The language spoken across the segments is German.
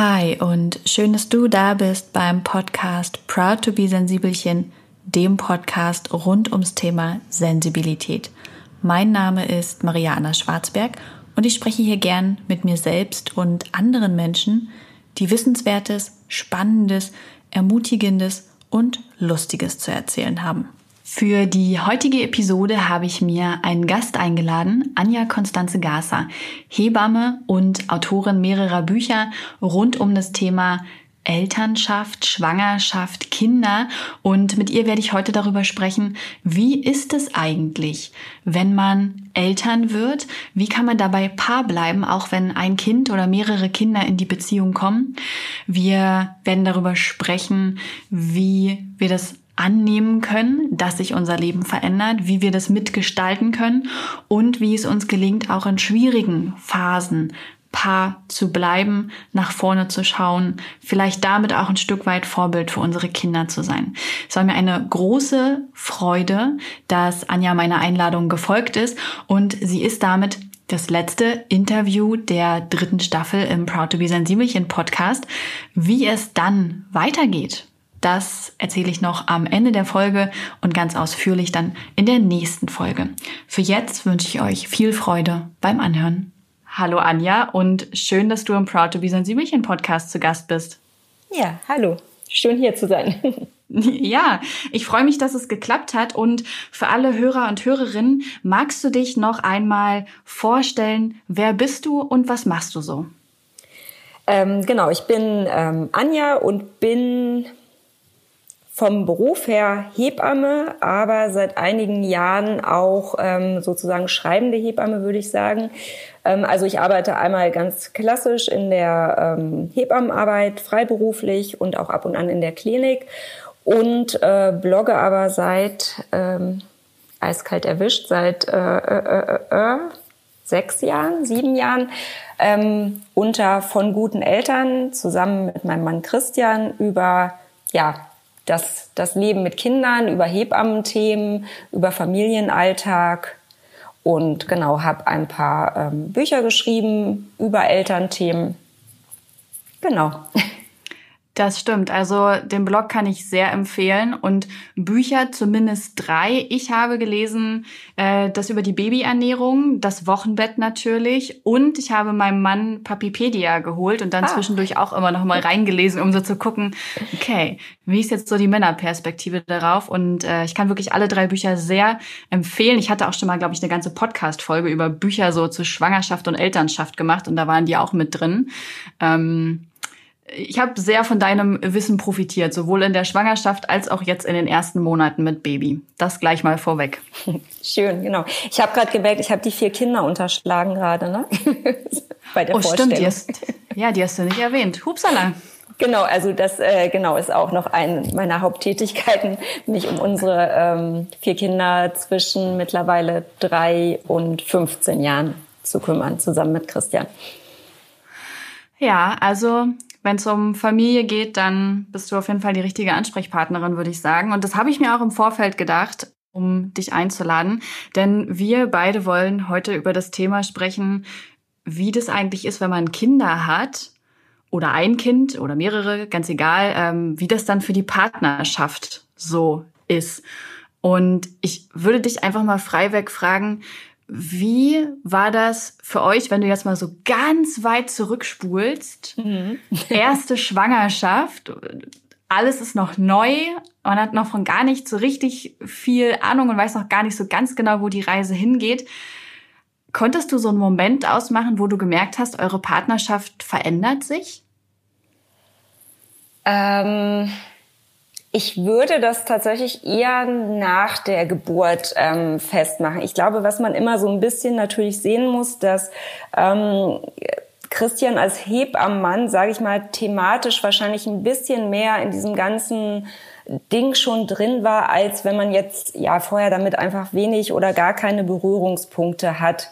Hi und schön, dass du da bist beim Podcast Proud to be Sensibelchen, dem Podcast rund ums Thema Sensibilität. Mein Name ist Maria Anna Schwarzberg und ich spreche hier gern mit mir selbst und anderen Menschen, die Wissenswertes, Spannendes, Ermutigendes und Lustiges zu erzählen haben. Für die heutige Episode habe ich mir einen Gast eingeladen, Anja Konstanze Gasser, Hebamme und Autorin mehrerer Bücher rund um das Thema Elternschaft, Schwangerschaft, Kinder und mit ihr werde ich heute darüber sprechen, wie ist es eigentlich, wenn man Eltern wird? Wie kann man dabei Paar bleiben, auch wenn ein Kind oder mehrere Kinder in die Beziehung kommen? Wir werden darüber sprechen, wie wir das annehmen können, dass sich unser Leben verändert, wie wir das mitgestalten können und wie es uns gelingt, auch in schwierigen Phasen Paar zu bleiben, nach vorne zu schauen, vielleicht damit auch ein Stück weit Vorbild für unsere Kinder zu sein. Es war mir eine große Freude, dass Anja meiner Einladung gefolgt ist und sie ist damit das letzte Interview der dritten Staffel im Proud to be Sensibelchen Podcast. Wie es dann weitergeht, das erzähle ich noch am Ende der Folge und ganz ausführlich dann in der nächsten Folge. Für jetzt wünsche ich euch viel Freude beim Anhören. Hallo Anja und schön, dass du im Proud to be Sensibelchen Podcast zu Gast bist. Ja, hallo. Schön hier zu sein. Ja, ich freue mich, dass es geklappt hat. Und für alle Hörer und Hörerinnen, magst du dich noch einmal vorstellen, wer bist du und was machst du so? Ähm, genau, ich bin ähm, Anja und bin vom Beruf her Hebamme, aber seit einigen Jahren auch ähm, sozusagen schreibende Hebamme, würde ich sagen. Ähm, also ich arbeite einmal ganz klassisch in der ähm, Hebammenarbeit, freiberuflich und auch ab und an in der Klinik und äh, blogge aber seit ähm, eiskalt erwischt, seit äh, äh, äh, äh, sechs Jahren, sieben Jahren ähm, unter von guten Eltern zusammen mit meinem Mann Christian über ja das, das Leben mit Kindern, über Hebammenthemen, über Familienalltag und genau, habe ein paar ähm, Bücher geschrieben über Elternthemen. Genau. Das stimmt. Also den Blog kann ich sehr empfehlen und Bücher zumindest drei. Ich habe gelesen äh, das über die Babyernährung, das Wochenbett natürlich und ich habe meinem Mann Papipedia geholt und dann ah. zwischendurch auch immer noch mal reingelesen, um so zu gucken, okay, wie ist jetzt so die Männerperspektive darauf? Und äh, ich kann wirklich alle drei Bücher sehr empfehlen. Ich hatte auch schon mal, glaube ich, eine ganze Podcast-Folge über Bücher so zu Schwangerschaft und Elternschaft gemacht und da waren die auch mit drin. Ähm, ich habe sehr von deinem Wissen profitiert, sowohl in der Schwangerschaft als auch jetzt in den ersten Monaten mit Baby. Das gleich mal vorweg. Schön, genau. Ich habe gerade gemerkt, ich habe die vier Kinder unterschlagen gerade, ne? Bei der oh, Vorstellung. stimmt. Die hast, ja, die hast du nicht erwähnt. Hupsala. Genau, also das äh, genau ist auch noch eine meiner Haupttätigkeiten, mich um unsere ähm, vier Kinder zwischen mittlerweile drei und 15 Jahren zu kümmern, zusammen mit Christian. Ja, also wenn es um Familie geht, dann bist du auf jeden Fall die richtige Ansprechpartnerin, würde ich sagen. Und das habe ich mir auch im Vorfeld gedacht, um dich einzuladen. Denn wir beide wollen heute über das Thema sprechen, wie das eigentlich ist, wenn man Kinder hat oder ein Kind oder mehrere, ganz egal, ähm, wie das dann für die Partnerschaft so ist. Und ich würde dich einfach mal freiweg fragen, wie war das für euch, wenn du jetzt mal so ganz weit zurückspulst? Mhm. Erste Schwangerschaft, alles ist noch neu, man hat noch von gar nicht so richtig viel Ahnung und weiß noch gar nicht so ganz genau, wo die Reise hingeht. Konntest du so einen Moment ausmachen, wo du gemerkt hast, eure Partnerschaft verändert sich? Ähm ich würde das tatsächlich eher nach der Geburt ähm, festmachen. Ich glaube, was man immer so ein bisschen natürlich sehen muss, dass ähm, Christian als Hebammenmann, sage ich mal, thematisch wahrscheinlich ein bisschen mehr in diesem ganzen Ding schon drin war, als wenn man jetzt ja vorher damit einfach wenig oder gar keine Berührungspunkte hat.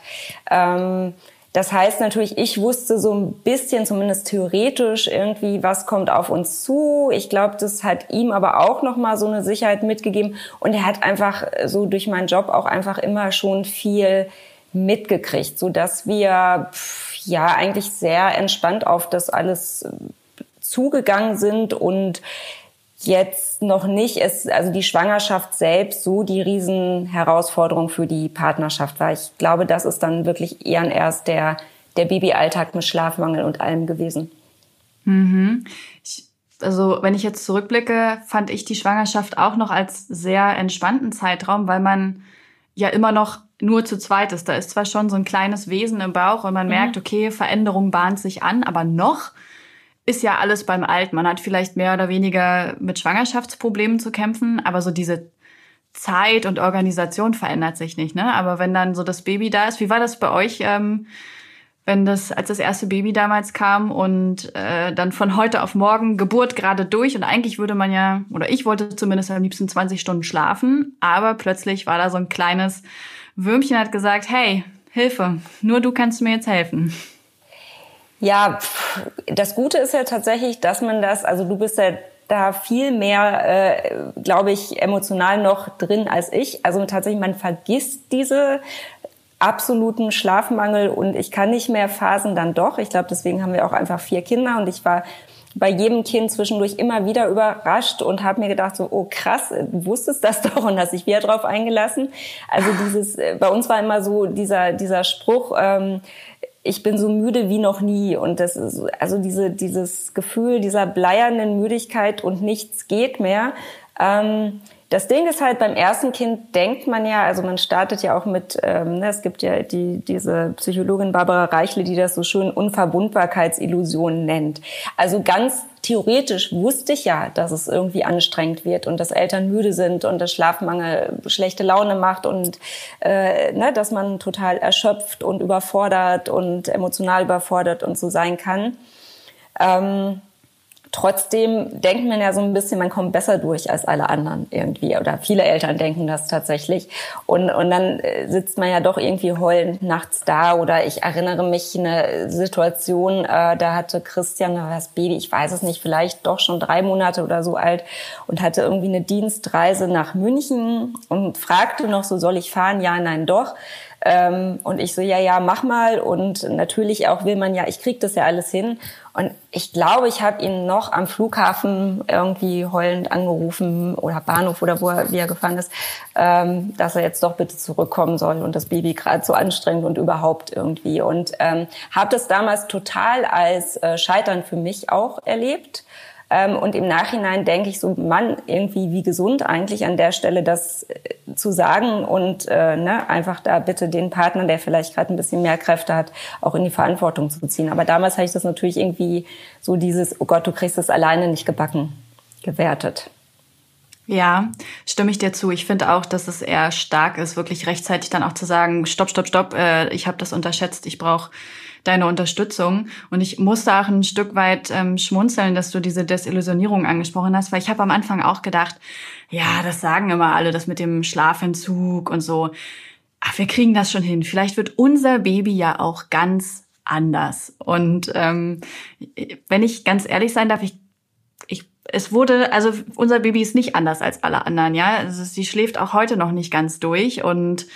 Ähm, das heißt natürlich, ich wusste so ein bisschen, zumindest theoretisch irgendwie, was kommt auf uns zu. Ich glaube, das hat ihm aber auch nochmal so eine Sicherheit mitgegeben. Und er hat einfach so durch meinen Job auch einfach immer schon viel mitgekriegt, so dass wir ja eigentlich sehr entspannt auf das alles äh, zugegangen sind und jetzt noch nicht ist, also die Schwangerschaft selbst so die Riesenherausforderung für die Partnerschaft war. Ich glaube, das ist dann wirklich eher erst der, der Babyalltag mit Schlafmangel und allem gewesen. Mhm. Ich, also wenn ich jetzt zurückblicke, fand ich die Schwangerschaft auch noch als sehr entspannten Zeitraum, weil man ja immer noch nur zu zweit ist. Da ist zwar schon so ein kleines Wesen im Bauch und man mhm. merkt, okay, Veränderung bahnt sich an, aber noch ist ja alles beim Alten. Man hat vielleicht mehr oder weniger mit Schwangerschaftsproblemen zu kämpfen, aber so diese Zeit und Organisation verändert sich nicht. Ne? Aber wenn dann so das Baby da ist, wie war das bei euch, ähm, wenn das als das erste Baby damals kam und äh, dann von heute auf morgen Geburt gerade durch und eigentlich würde man ja oder ich wollte zumindest am liebsten 20 Stunden schlafen, aber plötzlich war da so ein kleines Würmchen hat gesagt, hey Hilfe, nur du kannst mir jetzt helfen. Ja, das Gute ist ja tatsächlich, dass man das, also du bist ja da viel mehr, äh, glaube ich, emotional noch drin als ich. Also tatsächlich, man vergisst diese absoluten Schlafmangel und ich kann nicht mehr Phasen dann doch. Ich glaube, deswegen haben wir auch einfach vier Kinder und ich war bei jedem Kind zwischendurch immer wieder überrascht und habe mir gedacht so, oh krass, du wusstest das doch und hast dich wieder drauf eingelassen. Also dieses, äh, bei uns war immer so dieser dieser Spruch, ähm, ich bin so müde wie noch nie. Und das ist also diese, dieses Gefühl dieser bleiernen Müdigkeit und nichts geht mehr. Ähm, das Ding ist halt beim ersten Kind denkt man ja, also man startet ja auch mit, ähm, ne, es gibt ja die, diese Psychologin Barbara Reichle, die das so schön Unverwundbarkeitsillusion nennt. Also ganz theoretisch wusste ich ja, dass es irgendwie anstrengend wird und dass Eltern müde sind und dass Schlafmangel schlechte Laune macht und äh, ne, dass man total erschöpft und überfordert und emotional überfordert und so sein kann. Ähm, Trotzdem denkt man ja so ein bisschen, man kommt besser durch als alle anderen irgendwie. Oder viele Eltern denken das tatsächlich. Und, und dann äh, sitzt man ja doch irgendwie heulend nachts da. Oder ich erinnere mich eine Situation, äh, da hatte Christian, das Baby, ich weiß es nicht, vielleicht doch schon drei Monate oder so alt und hatte irgendwie eine Dienstreise nach München und fragte noch so, soll ich fahren? Ja, nein, doch. Ähm, und ich so, ja, ja, mach mal. Und natürlich auch will man ja, ich krieg das ja alles hin. Und ich glaube, ich habe ihn noch am Flughafen irgendwie heulend angerufen oder Bahnhof oder wo er, wie er gefahren ist, ähm, dass er jetzt doch bitte zurückkommen soll und das Baby gerade so anstrengend und überhaupt irgendwie. Und ähm, habe das damals total als äh, Scheitern für mich auch erlebt. Ähm, und im Nachhinein denke ich so, Mann, irgendwie wie gesund eigentlich an der Stelle das äh, zu sagen und äh, ne, einfach da bitte den Partner, der vielleicht gerade ein bisschen mehr Kräfte hat, auch in die Verantwortung zu ziehen. Aber damals habe ich das natürlich irgendwie so dieses, oh Gott, du kriegst das alleine nicht gebacken, gewertet. Ja, stimme ich dir zu. Ich finde auch, dass es eher stark ist, wirklich rechtzeitig dann auch zu sagen, stopp, stopp, stopp, äh, ich habe das unterschätzt, ich brauche deine Unterstützung. Und ich musste auch ein Stück weit ähm, schmunzeln, dass du diese Desillusionierung angesprochen hast, weil ich habe am Anfang auch gedacht, ja, das sagen immer alle, das mit dem Schlafentzug und so. Ach, wir kriegen das schon hin. Vielleicht wird unser Baby ja auch ganz anders. Und ähm, wenn ich ganz ehrlich sein darf, ich, ich es wurde, also unser Baby ist nicht anders als alle anderen, ja. Also sie schläft auch heute noch nicht ganz durch und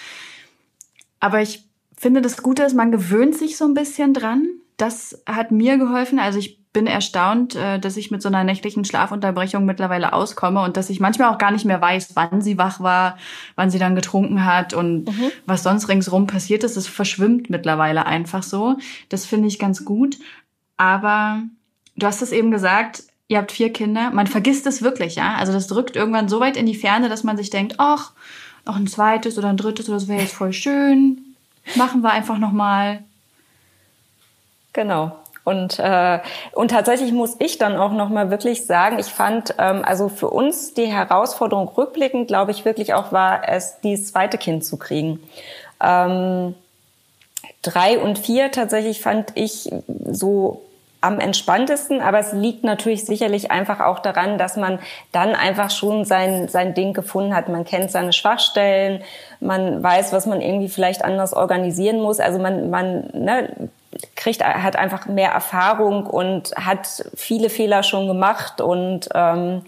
aber ich finde, das Gute ist, man gewöhnt sich so ein bisschen dran. Das hat mir geholfen. Also ich bin erstaunt, äh, dass ich mit so einer nächtlichen Schlafunterbrechung mittlerweile auskomme und dass ich manchmal auch gar nicht mehr weiß, wann sie wach war, wann sie dann getrunken hat und mhm. was sonst ringsrum passiert ist. Es verschwimmt mittlerweile einfach so. Das finde ich ganz gut. Aber du hast es eben gesagt, ihr habt vier Kinder. Man vergisst es wirklich, ja. Also das drückt irgendwann so weit in die Ferne, dass man sich denkt, ach, noch ein zweites oder ein drittes oder das wäre jetzt voll schön machen wir einfach nochmal. Genau. Und, äh, und tatsächlich muss ich dann auch nochmal wirklich sagen, ich fand, ähm, also für uns die Herausforderung rückblickend, glaube ich, wirklich auch war es, dieses zweite Kind zu kriegen. Ähm, drei und vier tatsächlich fand ich so am entspanntesten, aber es liegt natürlich sicherlich einfach auch daran, dass man dann einfach schon sein, sein Ding gefunden hat. Man kennt seine Schwachstellen, man weiß, was man irgendwie vielleicht anders organisieren muss. Also man, man ne, kriegt, hat einfach mehr Erfahrung und hat viele Fehler schon gemacht und ähm,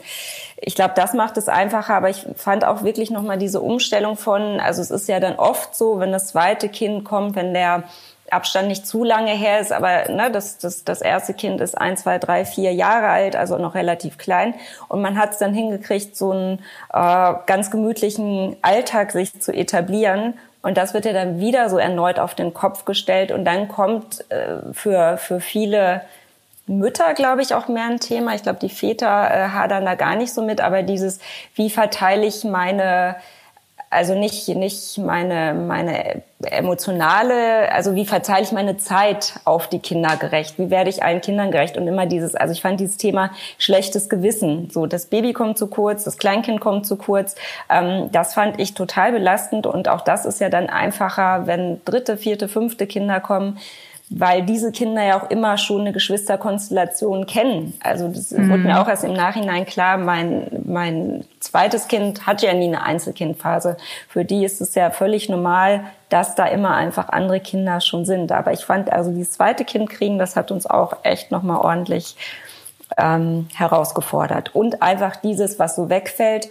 ich glaube, das macht es einfacher, aber ich fand auch wirklich nochmal diese Umstellung von, also es ist ja dann oft so, wenn das zweite Kind kommt, wenn der Abstand nicht zu lange her ist, aber ne, das, das, das erste Kind ist ein, zwei, drei, vier Jahre alt, also noch relativ klein. Und man hat es dann hingekriegt, so einen äh, ganz gemütlichen Alltag sich zu etablieren. Und das wird ja dann wieder so erneut auf den Kopf gestellt. Und dann kommt äh, für, für viele Mütter, glaube ich, auch mehr ein Thema. Ich glaube, die Väter äh, hadern da gar nicht so mit, aber dieses, wie verteile ich meine also nicht, nicht meine, meine emotionale, also wie verteile ich meine Zeit auf die Kinder gerecht? Wie werde ich allen Kindern gerecht? Und immer dieses, also ich fand dieses Thema schlechtes Gewissen. So, das Baby kommt zu kurz, das Kleinkind kommt zu kurz. Ähm, das fand ich total belastend. Und auch das ist ja dann einfacher, wenn dritte, vierte, fünfte Kinder kommen weil diese Kinder ja auch immer schon eine Geschwisterkonstellation kennen. Also das mhm. wurde mir auch erst im Nachhinein klar, mein, mein zweites Kind hat ja nie eine Einzelkindphase. Für die ist es ja völlig normal, dass da immer einfach andere Kinder schon sind. Aber ich fand also dieses zweite Kind kriegen, das hat uns auch echt nochmal ordentlich ähm, herausgefordert. Und einfach dieses, was so wegfällt,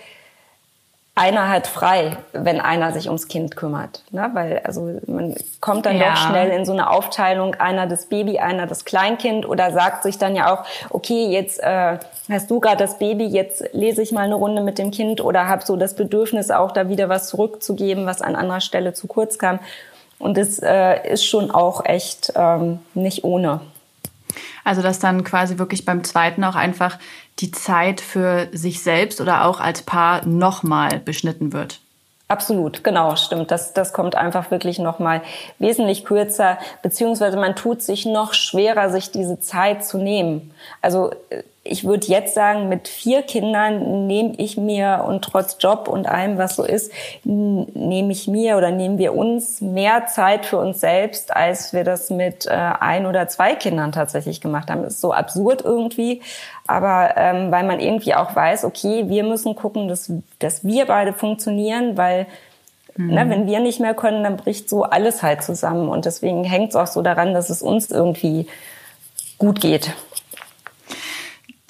einer hat frei, wenn einer sich ums Kind kümmert. Ne? Weil also man kommt dann ja. doch schnell in so eine Aufteilung, einer das Baby, einer das Kleinkind oder sagt sich dann ja auch, okay, jetzt äh, hast du gerade das Baby, jetzt lese ich mal eine Runde mit dem Kind oder habe so das Bedürfnis auch da wieder was zurückzugeben, was an anderer Stelle zu kurz kam. Und das äh, ist schon auch echt ähm, nicht ohne. Also dass dann quasi wirklich beim zweiten auch einfach die Zeit für sich selbst oder auch als Paar nochmal beschnitten wird. Absolut, genau, stimmt. Das, das kommt einfach wirklich nochmal wesentlich kürzer, beziehungsweise man tut sich noch schwerer, sich diese Zeit zu nehmen. Also äh, ich würde jetzt sagen, mit vier Kindern nehme ich mir und trotz Job und allem, was so ist, nehme ich mir oder nehmen wir uns mehr Zeit für uns selbst, als wir das mit äh, ein oder zwei Kindern tatsächlich gemacht haben. Das ist so absurd irgendwie, aber ähm, weil man irgendwie auch weiß, okay, wir müssen gucken, dass, dass wir beide funktionieren, weil mhm. ne, wenn wir nicht mehr können, dann bricht so alles halt zusammen und deswegen hängt es auch so daran, dass es uns irgendwie gut geht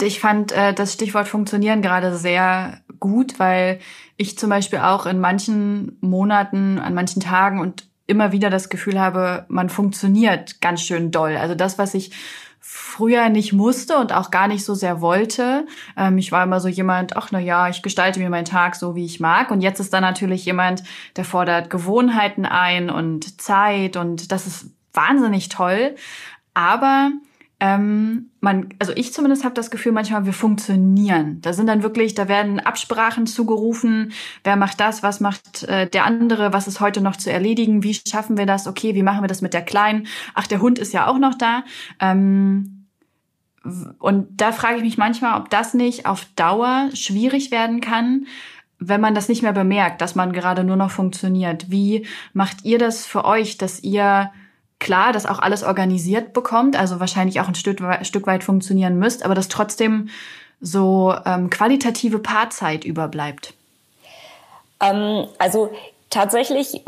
ich fand äh, das Stichwort funktionieren gerade sehr gut, weil ich zum Beispiel auch in manchen Monaten, an manchen Tagen und immer wieder das Gefühl habe, man funktioniert ganz schön doll. Also das, was ich früher nicht musste und auch gar nicht so sehr wollte. Ähm, ich war immer so jemand, ach na ja, ich gestalte mir meinen Tag so, wie ich mag. Und jetzt ist da natürlich jemand, der fordert Gewohnheiten ein und Zeit und das ist wahnsinnig toll. Aber ähm, man, also ich zumindest habe das Gefühl, manchmal wir funktionieren. Da sind dann wirklich, da werden Absprachen zugerufen, wer macht das, was macht äh, der andere, was ist heute noch zu erledigen, wie schaffen wir das, okay, wie machen wir das mit der Kleinen? Ach, der Hund ist ja auch noch da. Ähm, und da frage ich mich manchmal, ob das nicht auf Dauer schwierig werden kann, wenn man das nicht mehr bemerkt, dass man gerade nur noch funktioniert. Wie macht ihr das für euch, dass ihr klar das auch alles organisiert bekommt, also wahrscheinlich auch ein Stück, Stück weit funktionieren müsst, aber dass trotzdem so ähm, qualitative Paarzeit überbleibt? Ähm, also tatsächlich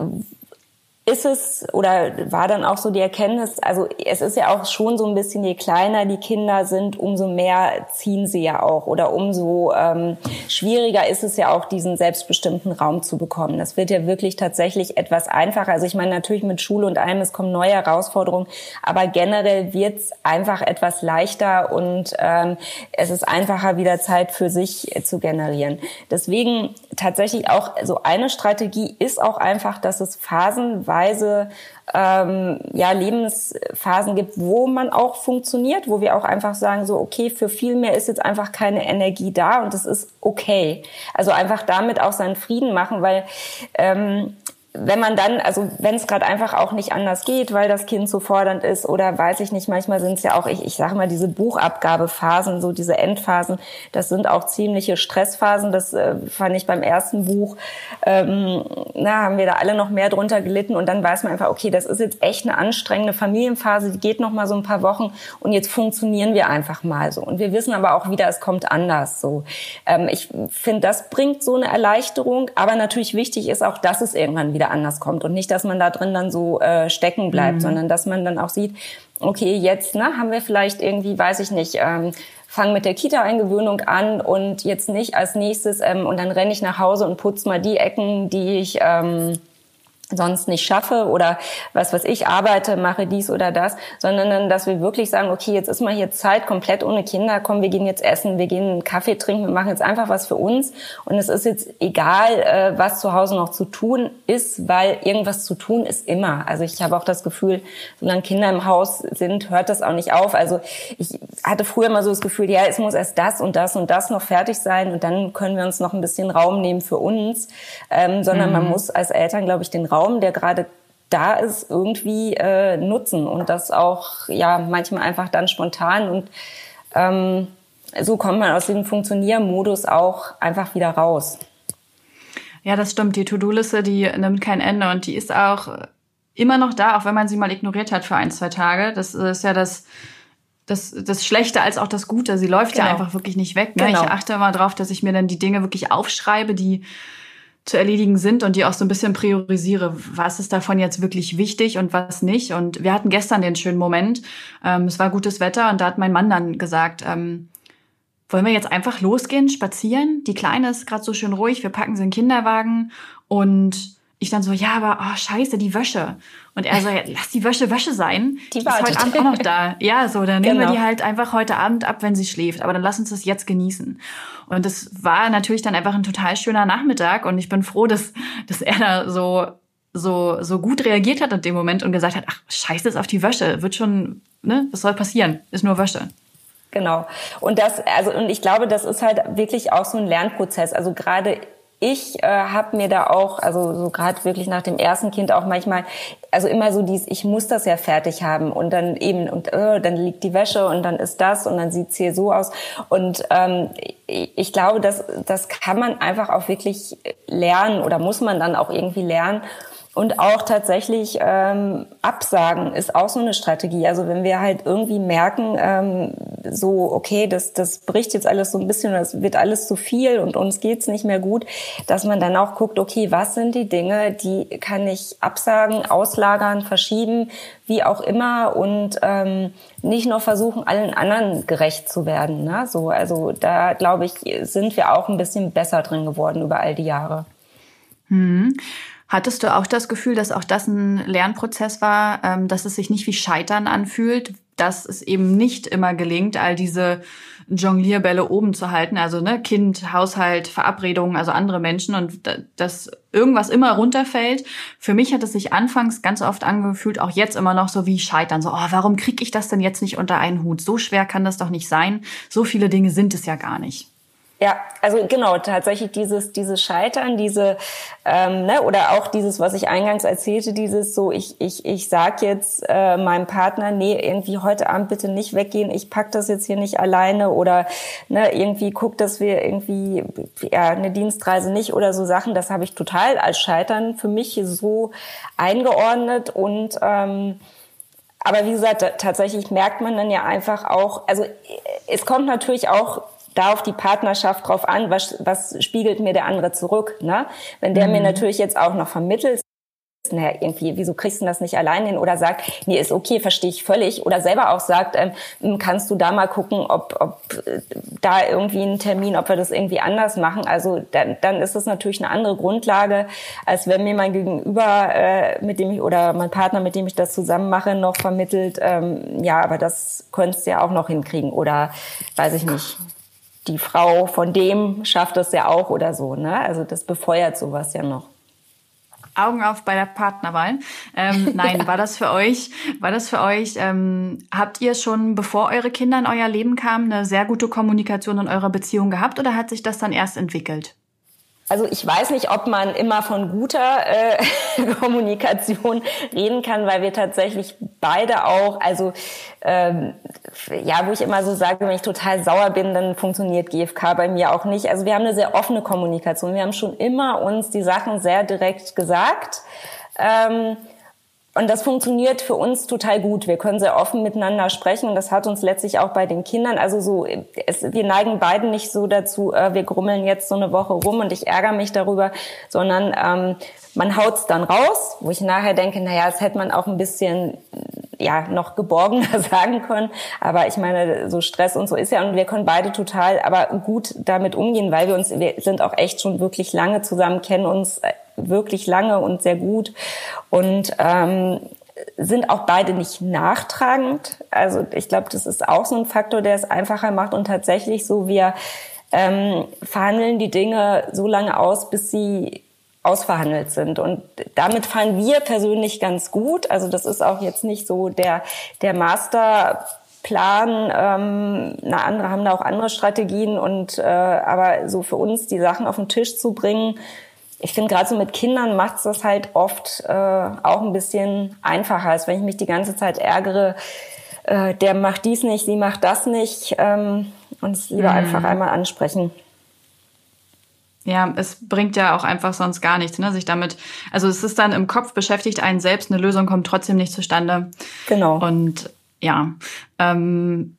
ist es oder war dann auch so die Erkenntnis, also es ist ja auch schon so ein bisschen, je kleiner die Kinder sind, umso mehr ziehen sie ja auch oder umso ähm, schwieriger ist es ja auch, diesen selbstbestimmten Raum zu bekommen. Das wird ja wirklich tatsächlich etwas einfacher. Also ich meine natürlich mit Schule und allem, es kommen neue Herausforderungen, aber generell wird es einfach etwas leichter und ähm, es ist einfacher, wieder Zeit für sich zu generieren. Deswegen tatsächlich auch so eine Strategie ist auch einfach, dass es Phasen Weise ähm, ja, Lebensphasen gibt, wo man auch funktioniert, wo wir auch einfach sagen, so, okay, für viel mehr ist jetzt einfach keine Energie da und das ist okay. Also einfach damit auch seinen Frieden machen, weil ähm, wenn man dann, also wenn es gerade einfach auch nicht anders geht, weil das Kind so fordernd ist oder weiß ich nicht, manchmal sind es ja auch, ich, ich sage mal, diese Buchabgabephasen, so diese Endphasen, das sind auch ziemliche Stressphasen. Das äh, fand ich beim ersten Buch, ähm, na, haben wir da alle noch mehr drunter gelitten und dann weiß man einfach, okay, das ist jetzt echt eine anstrengende Familienphase, die geht noch mal so ein paar Wochen und jetzt funktionieren wir einfach mal so. Und wir wissen aber auch wieder, es kommt anders so. Ähm, ich finde, das bringt so eine Erleichterung, aber natürlich wichtig ist auch, dass es irgendwann wieder wieder anders kommt und nicht, dass man da drin dann so äh, stecken bleibt, mhm. sondern dass man dann auch sieht, okay, jetzt ne, haben wir vielleicht irgendwie, weiß ich nicht, ähm, fangen mit der Kita-Eingewöhnung an und jetzt nicht als nächstes ähm, und dann renne ich nach Hause und putze mal die Ecken, die ich ähm, sonst nicht schaffe oder was was ich arbeite, mache dies oder das, sondern dass wir wirklich sagen, okay, jetzt ist mal hier Zeit komplett ohne Kinder, komm, wir gehen jetzt essen, wir gehen einen Kaffee trinken, wir machen jetzt einfach was für uns und es ist jetzt egal, äh, was zu Hause noch zu tun ist, weil irgendwas zu tun ist immer. Also ich habe auch das Gefühl, solange Kinder im Haus sind, hört das auch nicht auf. Also ich hatte früher immer so das Gefühl, ja, es muss erst das und das und das noch fertig sein und dann können wir uns noch ein bisschen Raum nehmen für uns, ähm, sondern mhm. man muss als Eltern, glaube ich, den Raum, der gerade da ist, irgendwie äh, nutzen und das auch ja manchmal einfach dann spontan und ähm, so kommt man aus dem Funktioniermodus auch einfach wieder raus. Ja, das stimmt. Die To-Do-Liste, die nimmt kein Ende und die ist auch immer noch da, auch wenn man sie mal ignoriert hat für ein, zwei Tage. Das ist ja das, das, das Schlechte als auch das Gute. Sie läuft genau. ja einfach wirklich nicht weg. Ne? Genau. Ich achte immer darauf, dass ich mir dann die Dinge wirklich aufschreibe, die zu erledigen sind und die auch so ein bisschen priorisiere, was ist davon jetzt wirklich wichtig und was nicht. Und wir hatten gestern den schönen Moment, ähm, es war gutes Wetter und da hat mein Mann dann gesagt, ähm, wollen wir jetzt einfach losgehen, spazieren? Die Kleine ist gerade so schön ruhig, wir packen sie in den Kinderwagen und ich dann so, ja, aber oh, scheiße, die Wäsche. Und er so, ja, lass die Wäsche Wäsche sein. Die, die ist heute Abend auch noch da. Ja, so, dann nehmen genau. wir die halt einfach heute Abend ab, wenn sie schläft. Aber dann lass uns das jetzt genießen. Und das war natürlich dann einfach ein total schöner Nachmittag. Und ich bin froh, dass, dass er da so, so, so gut reagiert hat in dem Moment und gesagt hat, ach, scheiß es auf die Wäsche. Wird schon, ne, was soll passieren? Ist nur Wäsche. Genau. Und das, also, und ich glaube, das ist halt wirklich auch so ein Lernprozess. Also gerade ich äh, habe mir da auch, also so gerade wirklich nach dem ersten Kind auch manchmal, also immer so dies, ich muss das ja fertig haben. Und dann eben und äh, dann liegt die Wäsche und dann ist das und dann sieht's hier so aus. Und ähm, ich glaube, dass das kann man einfach auch wirklich lernen oder muss man dann auch irgendwie lernen und auch tatsächlich ähm, Absagen ist auch so eine Strategie. Also wenn wir halt irgendwie merken, ähm, so, okay, das, das bricht jetzt alles so ein bisschen, das wird alles zu viel und uns geht's nicht mehr gut, dass man dann auch guckt, okay, was sind die Dinge, die kann ich absagen, auslagern, verschieben, wie auch immer und ähm, nicht nur versuchen, allen anderen gerecht zu werden. Ne? So, also da glaube ich, sind wir auch ein bisschen besser drin geworden über all die Jahre. Hm. Hattest du auch das Gefühl, dass auch das ein Lernprozess war, ähm, dass es sich nicht wie Scheitern anfühlt, dass es eben nicht immer gelingt, all diese Jonglierbälle oben zu halten, also ne, Kind, Haushalt, Verabredungen, also andere Menschen und dass irgendwas immer runterfällt. Für mich hat es sich anfangs ganz oft angefühlt, auch jetzt immer noch so wie Scheitern, so, oh, warum kriege ich das denn jetzt nicht unter einen Hut? So schwer kann das doch nicht sein. So viele Dinge sind es ja gar nicht. Ja, also genau, tatsächlich dieses, dieses Scheitern, diese, ähm, ne, oder auch dieses, was ich eingangs erzählte, dieses so, ich, ich, ich sag jetzt äh, meinem Partner, nee, irgendwie heute Abend bitte nicht weggehen, ich pack das jetzt hier nicht alleine oder ne, irgendwie guck, dass wir irgendwie ja, eine Dienstreise nicht oder so Sachen, das habe ich total als Scheitern für mich so eingeordnet und ähm, aber wie gesagt, tatsächlich merkt man dann ja einfach auch, also es kommt natürlich auch da auf die Partnerschaft drauf an, was, was spiegelt mir der andere zurück. Ne? Wenn der mhm. mir natürlich jetzt auch noch vermittelt, naja, irgendwie, wieso kriegst du das nicht allein hin? Oder sagt, nee, ist okay, verstehe ich völlig. Oder selber auch sagt, ähm, hm, kannst du da mal gucken, ob, ob äh, da irgendwie ein Termin, ob wir das irgendwie anders machen. Also dann, dann ist das natürlich eine andere Grundlage, als wenn mir mein Gegenüber, äh, mit dem ich, oder mein Partner, mit dem ich das zusammen mache, noch vermittelt, ähm, ja, aber das könntest du ja auch noch hinkriegen. Oder weiß ich nicht die Frau von dem schafft das ja auch oder so. Ne? Also das befeuert sowas ja noch. Augen auf bei der Partnerwahl. Ähm, nein, ja. war das für euch, war das für euch, ähm, habt ihr schon, bevor eure Kinder in euer Leben kamen, eine sehr gute Kommunikation in eurer Beziehung gehabt oder hat sich das dann erst entwickelt? Also ich weiß nicht, ob man immer von guter äh, Kommunikation reden kann, weil wir tatsächlich beide auch, also ähm, ja, wo ich immer so sage, wenn ich total sauer bin, dann funktioniert GFK bei mir auch nicht. Also wir haben eine sehr offene Kommunikation. Wir haben schon immer uns die Sachen sehr direkt gesagt. Ähm, und das funktioniert für uns total gut. Wir können sehr offen miteinander sprechen das hat uns letztlich auch bei den Kindern, also so, es, wir neigen beiden nicht so dazu, äh, wir grummeln jetzt so eine Woche rum und ich ärgere mich darüber, sondern ähm, man haut's dann raus, wo ich nachher denke, naja, das hätte man auch ein bisschen ja noch geborgener sagen können. Aber ich meine, so Stress und so ist ja und wir können beide total aber gut damit umgehen, weil wir uns, wir sind auch echt schon wirklich lange zusammen, kennen uns wirklich lange und sehr gut und ähm, sind auch beide nicht nachtragend. Also ich glaube, das ist auch so ein Faktor, der es einfacher macht und tatsächlich so wir ähm, verhandeln die Dinge so lange aus, bis sie ausverhandelt sind. Und damit fahren wir persönlich ganz gut. Also das ist auch jetzt nicht so der, der Masterplan. Ähm, na, andere haben da auch andere Strategien. Und äh, aber so für uns die Sachen auf den Tisch zu bringen, ich finde gerade so mit Kindern macht es das halt oft äh, auch ein bisschen einfacher, als wenn ich mich die ganze Zeit ärgere, äh, der macht dies nicht, sie macht das nicht. Ähm, und es lieber mhm. einfach einmal ansprechen. Ja, es bringt ja auch einfach sonst gar nichts, ne? Sich damit, also es ist dann im Kopf beschäftigt einen selbst, eine Lösung kommt trotzdem nicht zustande. Genau. Und ja, ähm,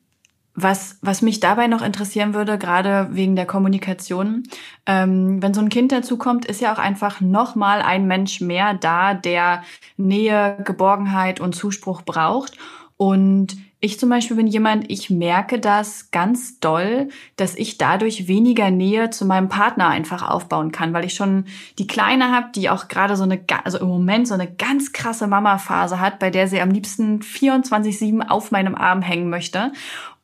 was, was mich dabei noch interessieren würde, gerade wegen der Kommunikation, ähm, wenn so ein Kind dazukommt, ist ja auch einfach nochmal ein Mensch mehr da, der Nähe, Geborgenheit und Zuspruch braucht. Und ich zum Beispiel bin jemand, ich merke das ganz doll, dass ich dadurch weniger Nähe zu meinem Partner einfach aufbauen kann, weil ich schon die Kleine habe, die auch gerade so eine, also im Moment so eine ganz krasse Mama-Phase hat, bei der sie am liebsten 24-7 auf meinem Arm hängen möchte.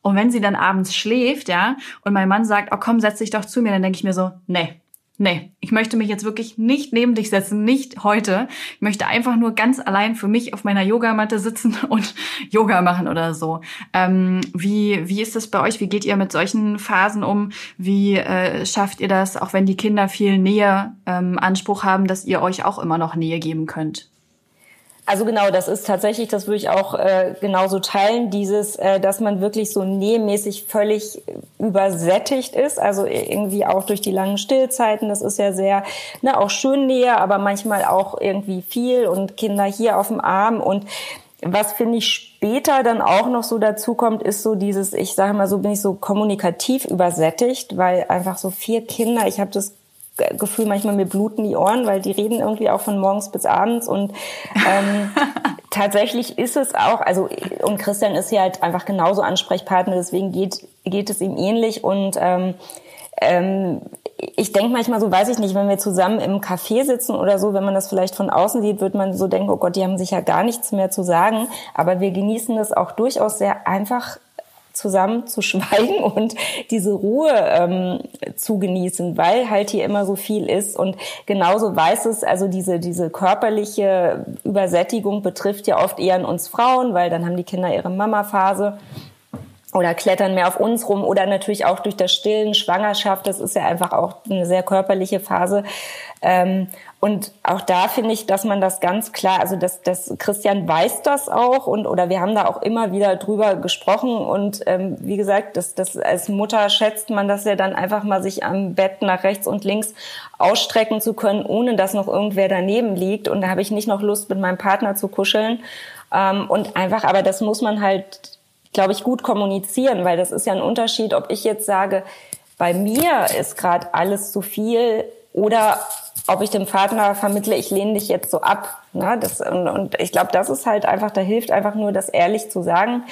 Und wenn sie dann abends schläft, ja, und mein Mann sagt, oh komm, setz dich doch zu mir, dann denke ich mir so, nee, nee, ich möchte mich jetzt wirklich nicht neben dich setzen, nicht heute. Ich möchte einfach nur ganz allein für mich auf meiner Yogamatte sitzen und Yoga machen oder so. Ähm, wie, wie ist das bei euch? Wie geht ihr mit solchen Phasen um? Wie äh, schafft ihr das, auch wenn die Kinder viel Nähe ähm, Anspruch haben, dass ihr euch auch immer noch Nähe geben könnt? Also genau, das ist tatsächlich, das würde ich auch äh, genauso teilen, dieses, äh, dass man wirklich so nähmäßig völlig übersättigt ist, also irgendwie auch durch die langen Stillzeiten, das ist ja sehr, ne, auch schön Nähe, aber manchmal auch irgendwie viel und Kinder hier auf dem Arm. Und was finde ich später dann auch noch so dazu kommt, ist so dieses, ich sage mal so, bin ich so kommunikativ übersättigt, weil einfach so vier Kinder, ich habe das Gefühl, manchmal mir bluten die Ohren, weil die reden irgendwie auch von morgens bis abends und ähm, tatsächlich ist es auch, also und Christian ist ja halt einfach genauso Ansprechpartner, deswegen geht, geht es ihm ähnlich und ähm, ähm, ich denke manchmal so, weiß ich nicht, wenn wir zusammen im Café sitzen oder so, wenn man das vielleicht von außen sieht, wird man so denken, oh Gott, die haben sich ja gar nichts mehr zu sagen. Aber wir genießen es auch durchaus sehr einfach zusammen zu schweigen und diese Ruhe ähm, zu genießen, weil halt hier immer so viel ist und genauso weiß es, also diese diese körperliche Übersättigung betrifft ja oft eher uns Frauen, weil dann haben die Kinder ihre Mama-Phase oder klettern mehr auf uns rum oder natürlich auch durch das Stillen, Schwangerschaft, das ist ja einfach auch eine sehr körperliche Phase. Ähm, und auch da finde ich, dass man das ganz klar, also dass, dass Christian weiß das auch und oder wir haben da auch immer wieder drüber gesprochen und ähm, wie gesagt, das, das als Mutter schätzt man das ja dann einfach mal sich am Bett nach rechts und links ausstrecken zu können, ohne dass noch irgendwer daneben liegt. Und da habe ich nicht noch Lust mit meinem Partner zu kuscheln. Ähm, und einfach, aber das muss man halt glaube ich, gut kommunizieren, weil das ist ja ein Unterschied, ob ich jetzt sage, bei mir ist gerade alles zu viel oder ob ich dem Partner vermittle, ich lehne dich jetzt so ab. Ne? Das, und, und ich glaube, das ist halt einfach, da hilft einfach nur, das ehrlich zu sagen.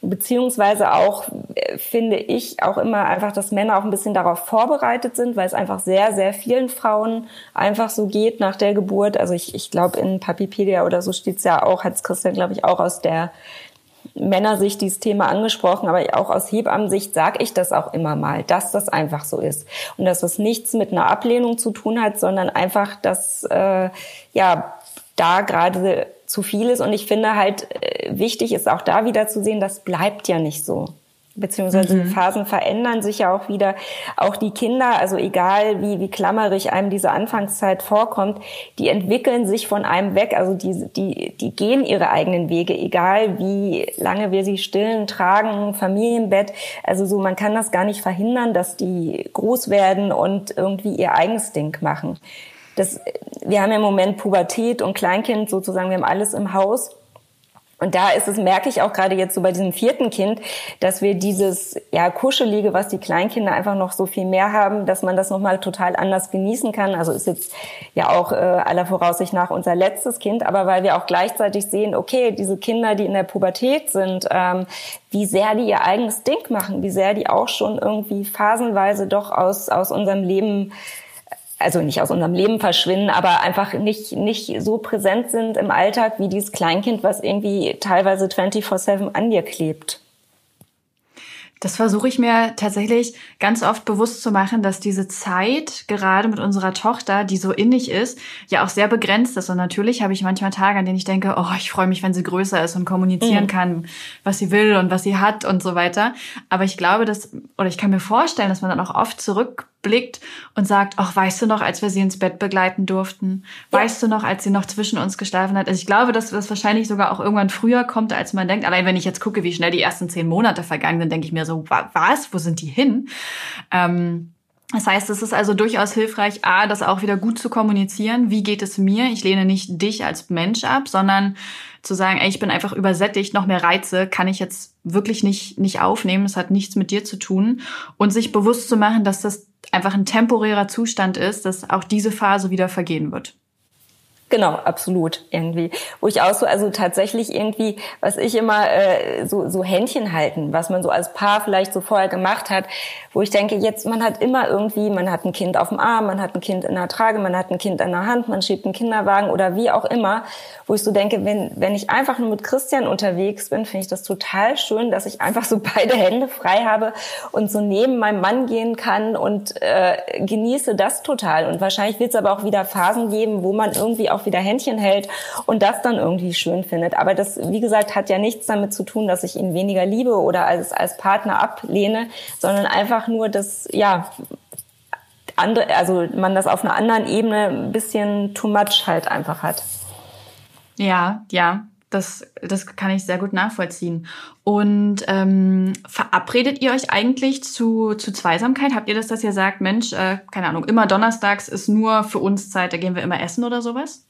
Beziehungsweise auch, äh, finde ich, auch immer einfach, dass Männer auch ein bisschen darauf vorbereitet sind, weil es einfach sehr, sehr vielen Frauen einfach so geht nach der Geburt. Also ich, ich glaube, in Papipedia oder so steht's ja auch, hat Christian, glaube ich, auch aus der Männersicht dieses Thema angesprochen, aber auch aus Hebammensicht sage ich das auch immer mal, dass das einfach so ist. Und dass das nichts mit einer Ablehnung zu tun hat, sondern einfach, dass äh, ja da gerade zu viel ist. Und ich finde halt äh, wichtig ist auch da wieder zu sehen, das bleibt ja nicht so beziehungsweise mhm. die Phasen verändern sich ja auch wieder. Auch die Kinder, also egal wie, wie klammerig einem diese Anfangszeit vorkommt, die entwickeln sich von einem weg. Also die, die, die gehen ihre eigenen Wege, egal wie lange wir sie stillen, tragen, Familienbett. Also so, man kann das gar nicht verhindern, dass die groß werden und irgendwie ihr eigenes Ding machen. Das, wir haben ja im Moment Pubertät und Kleinkind sozusagen, wir haben alles im Haus. Und da ist es, merke ich auch gerade jetzt so bei diesem vierten Kind, dass wir dieses ja kuschelige, was die Kleinkinder einfach noch so viel mehr haben, dass man das nochmal total anders genießen kann. Also ist jetzt ja auch äh, aller Voraussicht nach unser letztes Kind, aber weil wir auch gleichzeitig sehen, okay, diese Kinder, die in der Pubertät sind, ähm, wie sehr die ihr eigenes Ding machen, wie sehr die auch schon irgendwie phasenweise doch aus aus unserem Leben also nicht aus unserem Leben verschwinden, aber einfach nicht, nicht so präsent sind im Alltag wie dieses Kleinkind, was irgendwie teilweise 24-7 an dir klebt. Das versuche ich mir tatsächlich ganz oft bewusst zu machen, dass diese Zeit gerade mit unserer Tochter, die so innig ist, ja auch sehr begrenzt ist. Und natürlich habe ich manchmal Tage, an denen ich denke, oh, ich freue mich, wenn sie größer ist und kommunizieren mhm. kann, was sie will und was sie hat und so weiter. Aber ich glaube, dass, oder ich kann mir vorstellen, dass man dann auch oft zurück blickt und sagt, ach, weißt du noch, als wir sie ins Bett begleiten durften? Ja. Weißt du noch, als sie noch zwischen uns geschlafen hat? Also ich glaube, dass das wahrscheinlich sogar auch irgendwann früher kommt, als man denkt. Allein wenn ich jetzt gucke, wie schnell die ersten zehn Monate vergangen sind, denke ich mir so, was? Wo sind die hin? Ähm, das heißt, es ist also durchaus hilfreich, A, das auch wieder gut zu kommunizieren. Wie geht es mir? Ich lehne nicht dich als Mensch ab, sondern zu sagen, ey, ich bin einfach übersättigt, noch mehr Reize kann ich jetzt wirklich nicht, nicht aufnehmen. Es hat nichts mit dir zu tun. Und sich bewusst zu machen, dass das einfach ein temporärer Zustand ist, dass auch diese Phase wieder vergehen wird. Genau, absolut irgendwie. Wo ich auch so, also tatsächlich irgendwie, was ich immer äh, so so Händchen halten, was man so als Paar vielleicht so vorher gemacht hat, wo ich denke, jetzt man hat immer irgendwie, man hat ein Kind auf dem Arm, man hat ein Kind in der Trage, man hat ein Kind in der Hand, man schiebt einen Kinderwagen oder wie auch immer, wo ich so denke, wenn wenn ich einfach nur mit Christian unterwegs bin, finde ich das total schön, dass ich einfach so beide Hände frei habe und so neben meinem Mann gehen kann und äh, genieße das total. Und wahrscheinlich wird es aber auch wieder Phasen geben, wo man irgendwie auch wieder Händchen hält und das dann irgendwie schön findet. Aber das, wie gesagt, hat ja nichts damit zu tun, dass ich ihn weniger liebe oder als, als Partner ablehne, sondern einfach nur, dass, ja, andere, also man das auf einer anderen Ebene ein bisschen too much halt einfach hat. Ja, ja, das, das kann ich sehr gut nachvollziehen. Und ähm, verabredet ihr euch eigentlich zu, zu Zweisamkeit? Habt ihr das, dass ihr sagt, Mensch, äh, keine Ahnung, immer donnerstags ist nur für uns Zeit, da gehen wir immer essen oder sowas?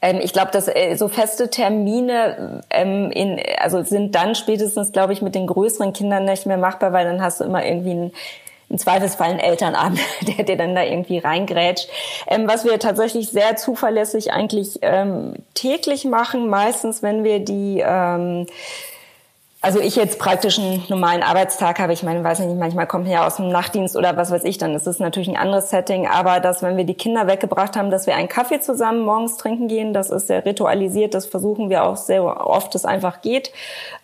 Ähm, ich glaube, dass äh, so feste Termine ähm, in, also sind dann spätestens, glaube ich, mit den größeren Kindern nicht mehr machbar, weil dann hast du immer irgendwie einen im Zweifelsfall ein Elternabend, der dir dann da irgendwie reingrätscht. Ähm, was wir tatsächlich sehr zuverlässig eigentlich ähm, täglich machen, meistens wenn wir die ähm, also ich jetzt praktisch einen normalen Arbeitstag habe, ich meine, weiß nicht, manchmal kommt man ja aus dem Nachtdienst oder was weiß ich, dann ist es natürlich ein anderes Setting, aber dass, wenn wir die Kinder weggebracht haben, dass wir einen Kaffee zusammen morgens trinken gehen, das ist sehr ritualisiert, das versuchen wir auch sehr oft, es einfach geht,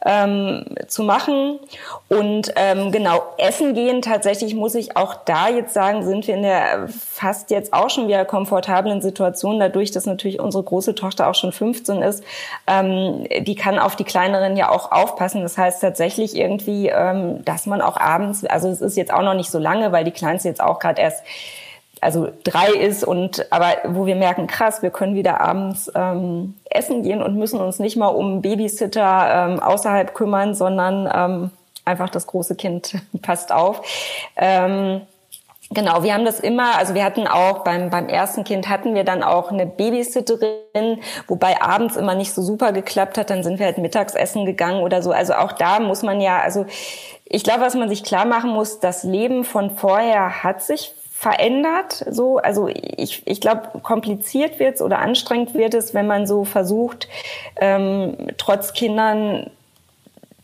ähm, zu machen. Und ähm, genau, essen gehen, tatsächlich muss ich auch da jetzt sagen, sind wir in der fast jetzt auch schon wieder komfortablen Situation, dadurch, dass natürlich unsere große Tochter auch schon 15 ist, ähm, die kann auf die kleineren ja auch aufpassen, das heißt tatsächlich irgendwie, ähm, dass man auch abends, also es ist jetzt auch noch nicht so lange, weil die Kleinste jetzt auch gerade erst also drei ist und aber wo wir merken, krass, wir können wieder abends ähm, essen gehen und müssen uns nicht mal um Babysitter ähm, außerhalb kümmern, sondern ähm, einfach das große Kind passt auf. Ähm, Genau, wir haben das immer, also wir hatten auch beim, beim ersten Kind hatten wir dann auch eine Babysitterin, wobei abends immer nicht so super geklappt hat, dann sind wir halt Mittagsessen gegangen oder so. Also auch da muss man ja, also ich glaube, was man sich klar machen muss, das Leben von vorher hat sich verändert. So, also ich, ich glaube, kompliziert wird's oder anstrengend wird es, wenn man so versucht, ähm, trotz Kindern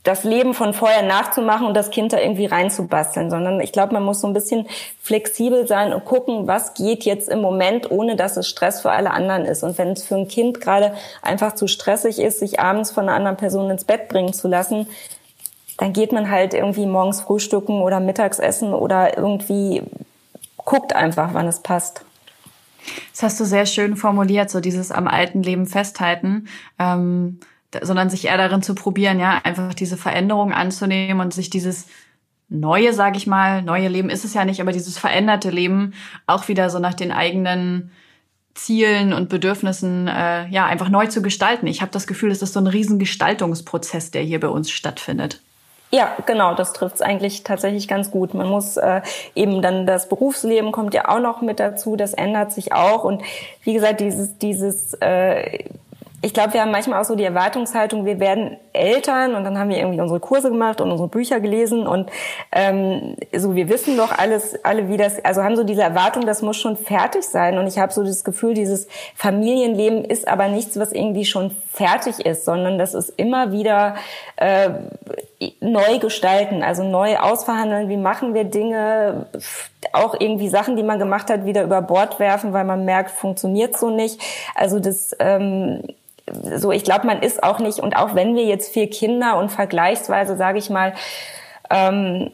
das Leben von vorher nachzumachen und das Kind da irgendwie reinzubasteln, sondern ich glaube, man muss so ein bisschen flexibel sein und gucken, was geht jetzt im Moment, ohne dass es Stress für alle anderen ist. Und wenn es für ein Kind gerade einfach zu stressig ist, sich abends von einer anderen Person ins Bett bringen zu lassen, dann geht man halt irgendwie morgens frühstücken oder Mittagsessen oder irgendwie guckt einfach, wann es passt. Das hast du sehr schön formuliert, so dieses am alten Leben festhalten. Ähm sondern sich eher darin zu probieren, ja, einfach diese Veränderung anzunehmen und sich dieses neue, sage ich mal, neue Leben ist es ja nicht, aber dieses veränderte Leben auch wieder so nach den eigenen Zielen und Bedürfnissen äh, ja einfach neu zu gestalten. Ich habe das Gefühl, es ist so ein riesen Gestaltungsprozess, der hier bei uns stattfindet. Ja, genau, das trifft's eigentlich tatsächlich ganz gut. Man muss äh, eben dann das Berufsleben kommt ja auch noch mit dazu, das ändert sich auch und wie gesagt dieses dieses äh, ich glaube, wir haben manchmal auch so die Erwartungshaltung, wir werden Eltern und dann haben wir irgendwie unsere Kurse gemacht und unsere Bücher gelesen und ähm, so wir wissen doch alles, alle wie das, also haben so diese Erwartung, das muss schon fertig sein und ich habe so das Gefühl, dieses Familienleben ist aber nichts, was irgendwie schon fertig ist, sondern das ist immer wieder äh, neu gestalten, also neu ausverhandeln, wie machen wir Dinge, auch irgendwie Sachen, die man gemacht hat, wieder über Bord werfen, weil man merkt, funktioniert so nicht. Also das ähm, so, ich glaube, man ist auch nicht, und auch wenn wir jetzt vier Kinder und vergleichsweise, sage ich mal, ähm,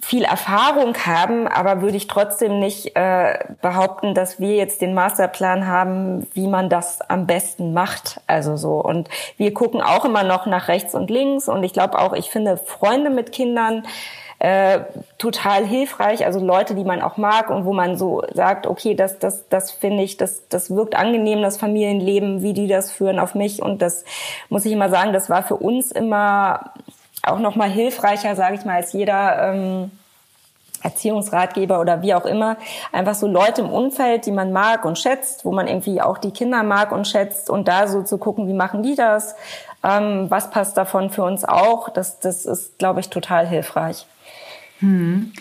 viel Erfahrung haben, aber würde ich trotzdem nicht äh, behaupten, dass wir jetzt den Masterplan haben, wie man das am besten macht. Also so. Und wir gucken auch immer noch nach rechts und links. Und ich glaube auch, ich finde Freunde mit Kindern äh, total hilfreich. Also Leute, die man auch mag und wo man so sagt, okay, das, das, das finde ich, das, das wirkt angenehm, das Familienleben, wie die das führen auf mich. Und das muss ich immer sagen, das war für uns immer auch noch mal hilfreicher, sage ich mal, als jeder ähm, Erziehungsratgeber oder wie auch immer. Einfach so Leute im Umfeld, die man mag und schätzt, wo man irgendwie auch die Kinder mag und schätzt und da so zu gucken, wie machen die das, ähm, was passt davon für uns auch. Das, das ist, glaube ich, total hilfreich. Hm.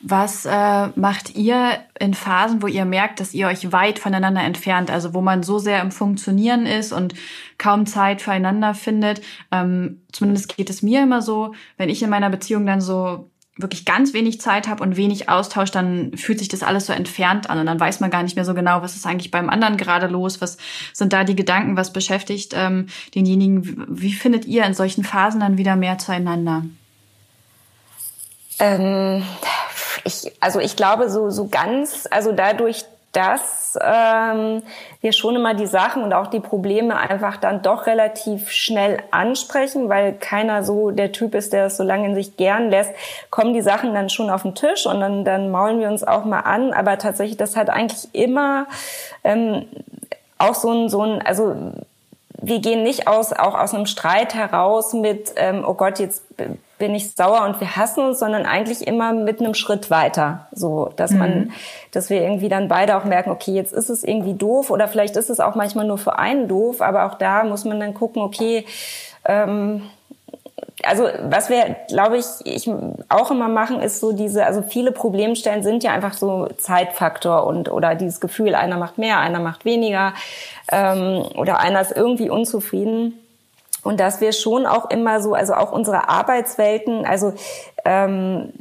Was äh, macht ihr in Phasen, wo ihr merkt, dass ihr euch weit voneinander entfernt, also wo man so sehr im Funktionieren ist und kaum Zeit füreinander findet? Ähm, zumindest geht es mir immer so, wenn ich in meiner Beziehung dann so wirklich ganz wenig Zeit habe und wenig Austausch, dann fühlt sich das alles so entfernt an und dann weiß man gar nicht mehr so genau, was ist eigentlich beim anderen gerade los, was sind da die Gedanken, was beschäftigt ähm, denjenigen. Wie findet ihr in solchen Phasen dann wieder mehr zueinander? Ähm, ich, also ich glaube so, so ganz, also dadurch, dass ähm, wir schon immer die Sachen und auch die Probleme einfach dann doch relativ schnell ansprechen, weil keiner so der Typ ist, der es so lange in sich gern lässt, kommen die Sachen dann schon auf den Tisch und dann, dann maulen wir uns auch mal an. Aber tatsächlich, das hat eigentlich immer ähm, auch so ein, so ein, also wir gehen nicht aus, auch aus einem Streit heraus mit, ähm, oh Gott, jetzt bin ich sauer und wir hassen uns, sondern eigentlich immer mit einem Schritt weiter. So, dass mhm. man, dass wir irgendwie dann beide auch merken, okay, jetzt ist es irgendwie doof oder vielleicht ist es auch manchmal nur für einen doof, aber auch da muss man dann gucken, okay, ähm, also was wir, glaube ich, ich auch immer machen, ist so diese, also viele Problemstellen sind ja einfach so Zeitfaktor und oder dieses Gefühl, einer macht mehr, einer macht weniger ähm, oder einer ist irgendwie unzufrieden. Und dass wir schon auch immer so, also auch unsere Arbeitswelten, also ähm,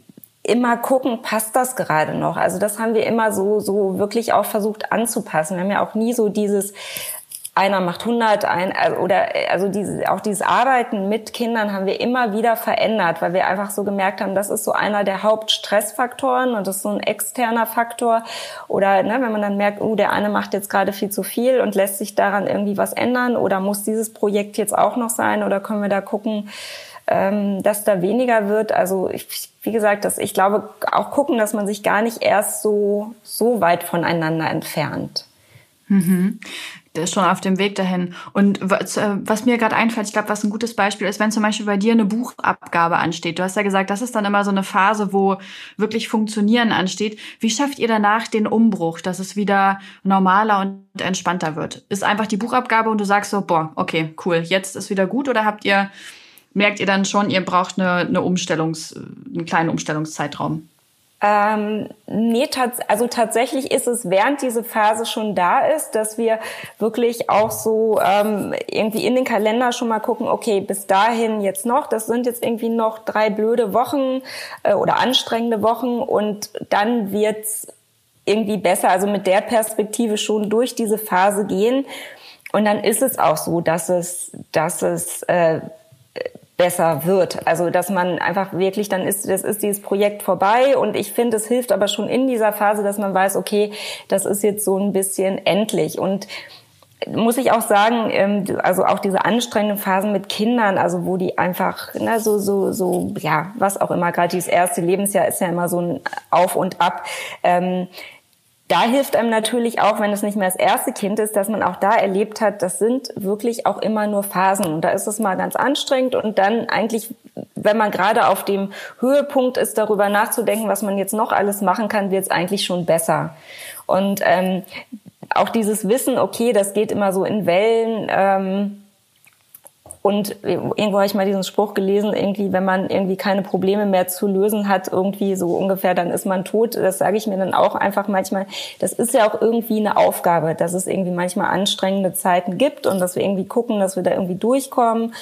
immer gucken, passt das gerade noch? Also das haben wir immer so, so wirklich auch versucht anzupassen. Wir haben ja auch nie so dieses, einer macht 100, ein, also, oder also diese, auch dieses Arbeiten mit Kindern haben wir immer wieder verändert, weil wir einfach so gemerkt haben, das ist so einer der Hauptstressfaktoren und das ist so ein externer Faktor. Oder ne, wenn man dann merkt, oh, der eine macht jetzt gerade viel zu viel und lässt sich daran irgendwie was ändern oder muss dieses Projekt jetzt auch noch sein oder können wir da gucken, ähm, dass da weniger wird. Also ich, wie gesagt, dass ich glaube auch gucken, dass man sich gar nicht erst so so weit voneinander entfernt. Mhm schon auf dem Weg dahin. Und was, äh, was mir gerade einfällt, ich glaube, was ein gutes Beispiel ist, wenn zum Beispiel bei dir eine Buchabgabe ansteht. Du hast ja gesagt, das ist dann immer so eine Phase, wo wirklich Funktionieren ansteht. Wie schafft ihr danach den Umbruch, dass es wieder normaler und entspannter wird? Ist einfach die Buchabgabe und du sagst so, boah, okay, cool, jetzt ist wieder gut oder habt ihr, merkt ihr dann schon, ihr braucht eine, eine Umstellungs, einen kleinen Umstellungszeitraum? Ähm, nee, tats also tatsächlich ist es, während diese Phase schon da ist, dass wir wirklich auch so ähm, irgendwie in den Kalender schon mal gucken, okay, bis dahin jetzt noch, das sind jetzt irgendwie noch drei blöde Wochen äh, oder anstrengende Wochen und dann wird's irgendwie besser, also mit der Perspektive schon durch diese Phase gehen. Und dann ist es auch so, dass es, dass es äh, besser wird. Also dass man einfach wirklich dann ist, das ist dieses Projekt vorbei und ich finde, es hilft aber schon in dieser Phase, dass man weiß, okay, das ist jetzt so ein bisschen endlich und muss ich auch sagen, ähm, also auch diese anstrengenden Phasen mit Kindern, also wo die einfach, na, so, so, so, ja, was auch immer, gerade dieses erste Lebensjahr ist ja immer so ein Auf und Ab. Ähm, da hilft einem natürlich auch, wenn es nicht mehr das erste Kind ist, dass man auch da erlebt hat, das sind wirklich auch immer nur Phasen. Und da ist es mal ganz anstrengend und dann eigentlich, wenn man gerade auf dem Höhepunkt ist, darüber nachzudenken, was man jetzt noch alles machen kann, wird es eigentlich schon besser. Und ähm, auch dieses Wissen, okay, das geht immer so in Wellen. Ähm, Und irgendwo habe ich mal diesen Spruch gelesen, irgendwie, wenn man irgendwie keine Probleme mehr zu lösen hat, irgendwie so ungefähr, dann ist man tot. Das sage ich mir dann auch einfach manchmal. Das ist ja auch irgendwie eine Aufgabe, dass es irgendwie manchmal anstrengende Zeiten gibt und dass wir irgendwie gucken, dass wir da irgendwie durchkommen.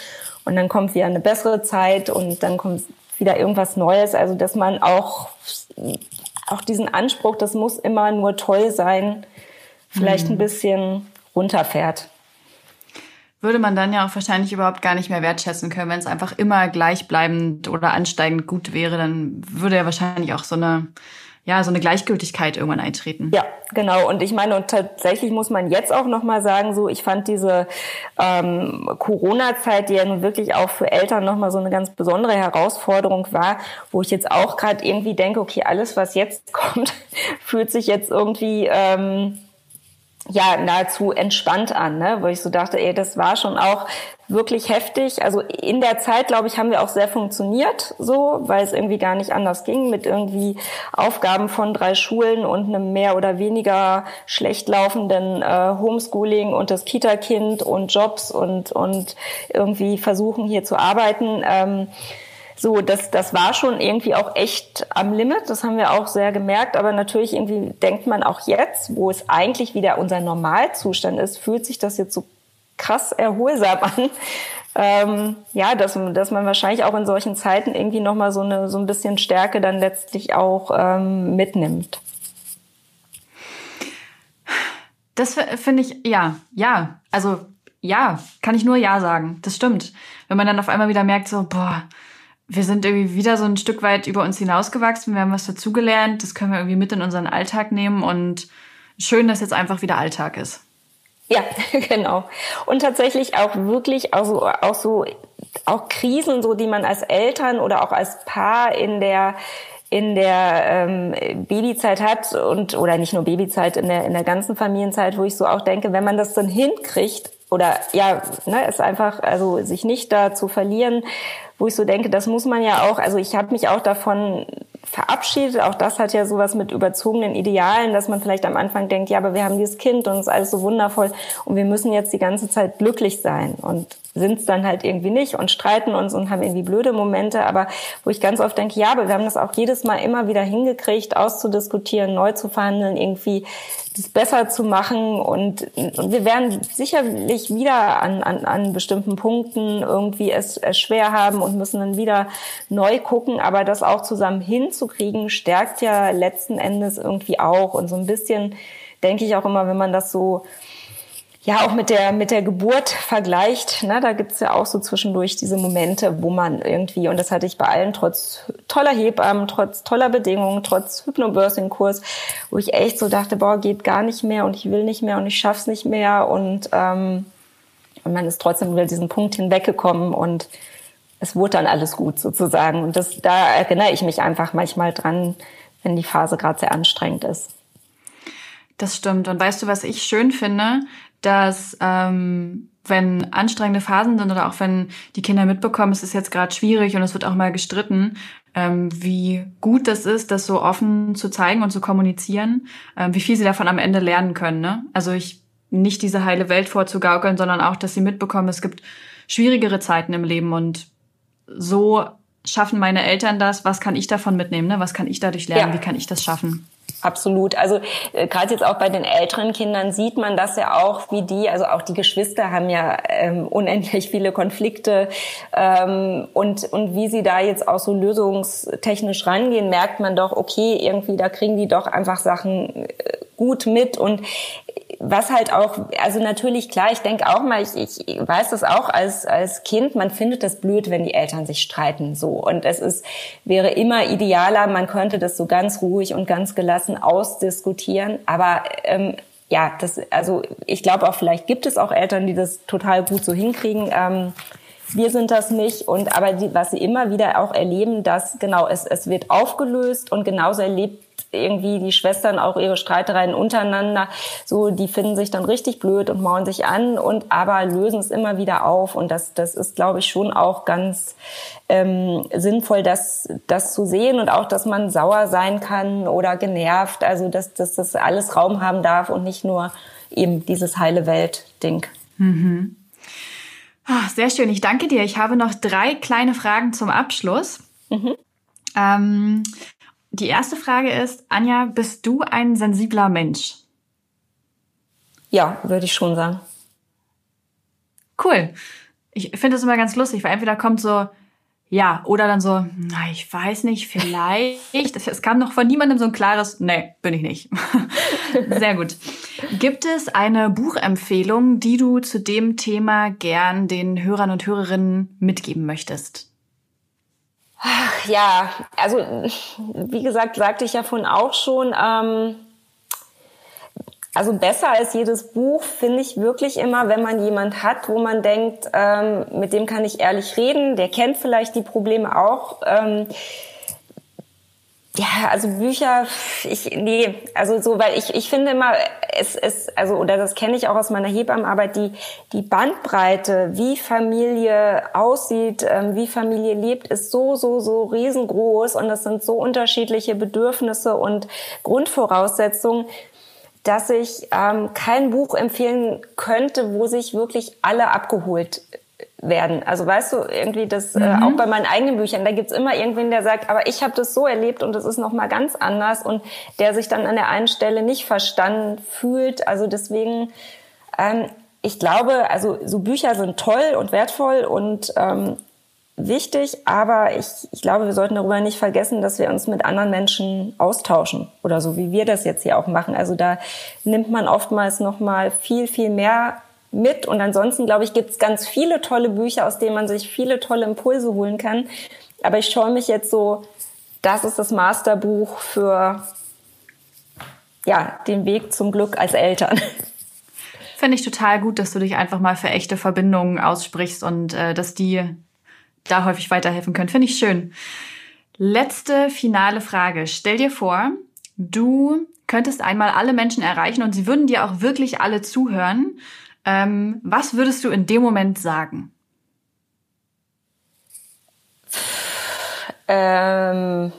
Und dann kommt wieder eine bessere Zeit und dann kommt wieder irgendwas Neues. Also, dass man auch, auch diesen Anspruch, das muss immer nur toll sein, vielleicht mhm. ein bisschen runterfährt würde man dann ja auch wahrscheinlich überhaupt gar nicht mehr wertschätzen können. Wenn es einfach immer gleichbleibend oder ansteigend gut wäre, dann würde ja wahrscheinlich auch so eine ja, so eine Gleichgültigkeit irgendwann eintreten. Ja, genau. Und ich meine, und tatsächlich muss man jetzt auch nochmal sagen, so, ich fand diese ähm, Corona-Zeit, die ja nun wirklich auch für Eltern nochmal so eine ganz besondere Herausforderung war, wo ich jetzt auch gerade irgendwie denke, okay, alles, was jetzt kommt, fühlt sich jetzt irgendwie ähm, ja nahezu entspannt an, ne? wo ich so dachte, ey, das war schon auch wirklich heftig. Also in der Zeit, glaube ich, haben wir auch sehr funktioniert, so, weil es irgendwie gar nicht anders ging mit irgendwie Aufgaben von drei Schulen und einem mehr oder weniger schlecht laufenden äh, Homeschooling und das Kita-Kind und Jobs und und irgendwie versuchen hier zu arbeiten. Ähm, so, das, das war schon irgendwie auch echt am Limit. Das haben wir auch sehr gemerkt. Aber natürlich irgendwie denkt man auch jetzt, wo es eigentlich wieder unser Normalzustand ist, fühlt sich das jetzt so krass erholsam an. Ähm, ja, dass, dass man wahrscheinlich auch in solchen Zeiten irgendwie nochmal so eine, so ein bisschen Stärke dann letztlich auch ähm, mitnimmt. Das finde ich, ja, ja. Also, ja, kann ich nur Ja sagen. Das stimmt. Wenn man dann auf einmal wieder merkt, so, boah, wir sind irgendwie wieder so ein Stück weit über uns hinausgewachsen. Wir haben was dazugelernt. Das können wir irgendwie mit in unseren Alltag nehmen. Und schön, dass jetzt einfach wieder Alltag ist. Ja, genau. Und tatsächlich auch wirklich auch so, auch so, auch Krisen, so die man als Eltern oder auch als Paar in der in der ähm, Babyzeit hat und oder nicht nur Babyzeit in der in der ganzen Familienzeit, wo ich so auch denke, wenn man das dann hinkriegt oder ja, ne, es einfach also sich nicht da zu verlieren, wo ich so denke, das muss man ja auch, also ich habe mich auch davon verabschiedet. Auch das hat ja sowas mit überzogenen Idealen, dass man vielleicht am Anfang denkt, ja, aber wir haben dieses Kind und es ist alles so wundervoll und wir müssen jetzt die ganze Zeit glücklich sein und sind es dann halt irgendwie nicht und streiten uns und haben irgendwie blöde Momente, aber wo ich ganz oft denke, ja, aber wir haben das auch jedes Mal immer wieder hingekriegt, auszudiskutieren, neu zu verhandeln, irgendwie das besser zu machen. Und, und wir werden sicherlich wieder an, an, an bestimmten Punkten irgendwie es, es schwer haben und müssen dann wieder neu gucken, aber das auch zusammen hinzukriegen, stärkt ja letzten Endes irgendwie auch. Und so ein bisschen denke ich auch immer, wenn man das so ja auch mit der mit der Geburt vergleicht, ne, da gibt's ja auch so zwischendurch diese Momente, wo man irgendwie, und das hatte ich bei allen, trotz toller Hebammen, trotz toller Bedingungen, trotz Hypnobirthing-Kurs, wo ich echt so dachte, boah, geht gar nicht mehr und ich will nicht mehr und ich schaff's nicht mehr und, ähm, und man ist trotzdem über diesen Punkt hinweggekommen und es wurde dann alles gut sozusagen. Und das, da erinnere ich mich einfach manchmal dran, wenn die Phase gerade sehr anstrengend ist. Das stimmt. Und weißt du, was ich schön finde? Dass ähm, wenn anstrengende Phasen sind oder auch wenn die Kinder mitbekommen, es ist jetzt gerade schwierig und es wird auch mal gestritten, ähm, wie gut das ist, das so offen zu zeigen und zu kommunizieren, ähm, wie viel sie davon am Ende lernen können. Ne? Also ich nicht diese heile Welt vorzugaukeln, sondern auch, dass sie mitbekommen, es gibt schwierigere Zeiten im Leben und so schaffen meine Eltern das. Was kann ich davon mitnehmen? Ne? Was kann ich dadurch lernen? Ja. Wie kann ich das schaffen? Absolut. Also äh, gerade jetzt auch bei den älteren Kindern sieht man das ja auch, wie die, also auch die Geschwister haben ja ähm, unendlich viele Konflikte ähm, und und wie sie da jetzt auch so lösungstechnisch rangehen, merkt man doch, okay, irgendwie da kriegen die doch einfach Sachen äh, gut mit und was halt auch, also natürlich klar, ich denke auch mal, ich, ich weiß das auch als, als Kind, man findet das blöd, wenn die Eltern sich streiten, so. Und es ist, wäre immer idealer, man könnte das so ganz ruhig und ganz gelassen ausdiskutieren. Aber, ähm, ja, das, also ich glaube auch, vielleicht gibt es auch Eltern, die das total gut so hinkriegen. Ähm, wir sind das nicht. Und aber die, was sie immer wieder auch erleben, dass genau es, es wird aufgelöst und genauso erlebt irgendwie die Schwestern auch ihre Streitereien untereinander, so die finden sich dann richtig blöd und mauern sich an und aber lösen es immer wieder auf und das das ist glaube ich schon auch ganz ähm, sinnvoll, das das zu sehen und auch, dass man sauer sein kann oder genervt, also dass, dass das alles Raum haben darf und nicht nur eben dieses heile Welt Ding. Mhm. Ah, sehr schön, ich danke dir. Ich habe noch drei kleine Fragen zum Abschluss. Mhm. Ähm, die erste Frage ist, Anja, bist du ein sensibler Mensch? Ja, würde ich schon sagen. Cool. Ich finde das immer ganz lustig, weil entweder kommt so, ja, oder dann so, na, ich weiß nicht, vielleicht. Es kam noch von niemandem so ein klares, nee, bin ich nicht. Sehr gut. Gibt es eine Buchempfehlung, die du zu dem Thema gern den Hörern und Hörerinnen mitgeben möchtest? Ach, ja, also wie gesagt, sagte ich ja vorhin auch schon, ähm, also besser als jedes Buch finde ich wirklich immer, wenn man jemand hat, wo man denkt, ähm, mit dem kann ich ehrlich reden, der kennt vielleicht die Probleme auch. Ähm, ja, also Bücher, ich, nee, also so, weil ich, ich finde immer, es, es, also, oder das kenne ich auch aus meiner Hebammenarbeit, die, die Bandbreite, wie Familie aussieht, ähm, wie Familie lebt, ist so, so, so riesengroß und das sind so unterschiedliche Bedürfnisse und Grundvoraussetzungen, dass ich ähm, kein Buch empfehlen könnte, wo sich wirklich alle abgeholt werden. Also weißt du, irgendwie das, äh, mhm. äh, auch bei meinen eigenen Büchern, da gibt's immer irgendwen, der sagt, aber ich habe das so erlebt und es ist nochmal ganz anders und der sich dann an der einen Stelle nicht verstanden fühlt. Also deswegen, ähm, ich glaube, also so Bücher sind toll und wertvoll und ähm, wichtig, aber ich, ich glaube, wir sollten darüber nicht vergessen, dass wir uns mit anderen Menschen austauschen oder so, wie wir das jetzt hier auch machen. Also da nimmt man oftmals noch mal viel, viel mehr mit. Und ansonsten, glaube ich, gibt es ganz viele tolle Bücher, aus denen man sich viele tolle Impulse holen kann. Aber ich schaue mich jetzt so, das ist das Masterbuch für ja, den Weg zum Glück als Eltern. Finde ich total gut, dass du dich einfach mal für echte Verbindungen aussprichst und äh, dass die da häufig weiterhelfen können. Finde ich schön. Letzte finale Frage. Stell dir vor, du könntest einmal alle Menschen erreichen und sie würden dir auch wirklich alle zuhören. Ähm, was würdest du in dem Moment sagen? Ähm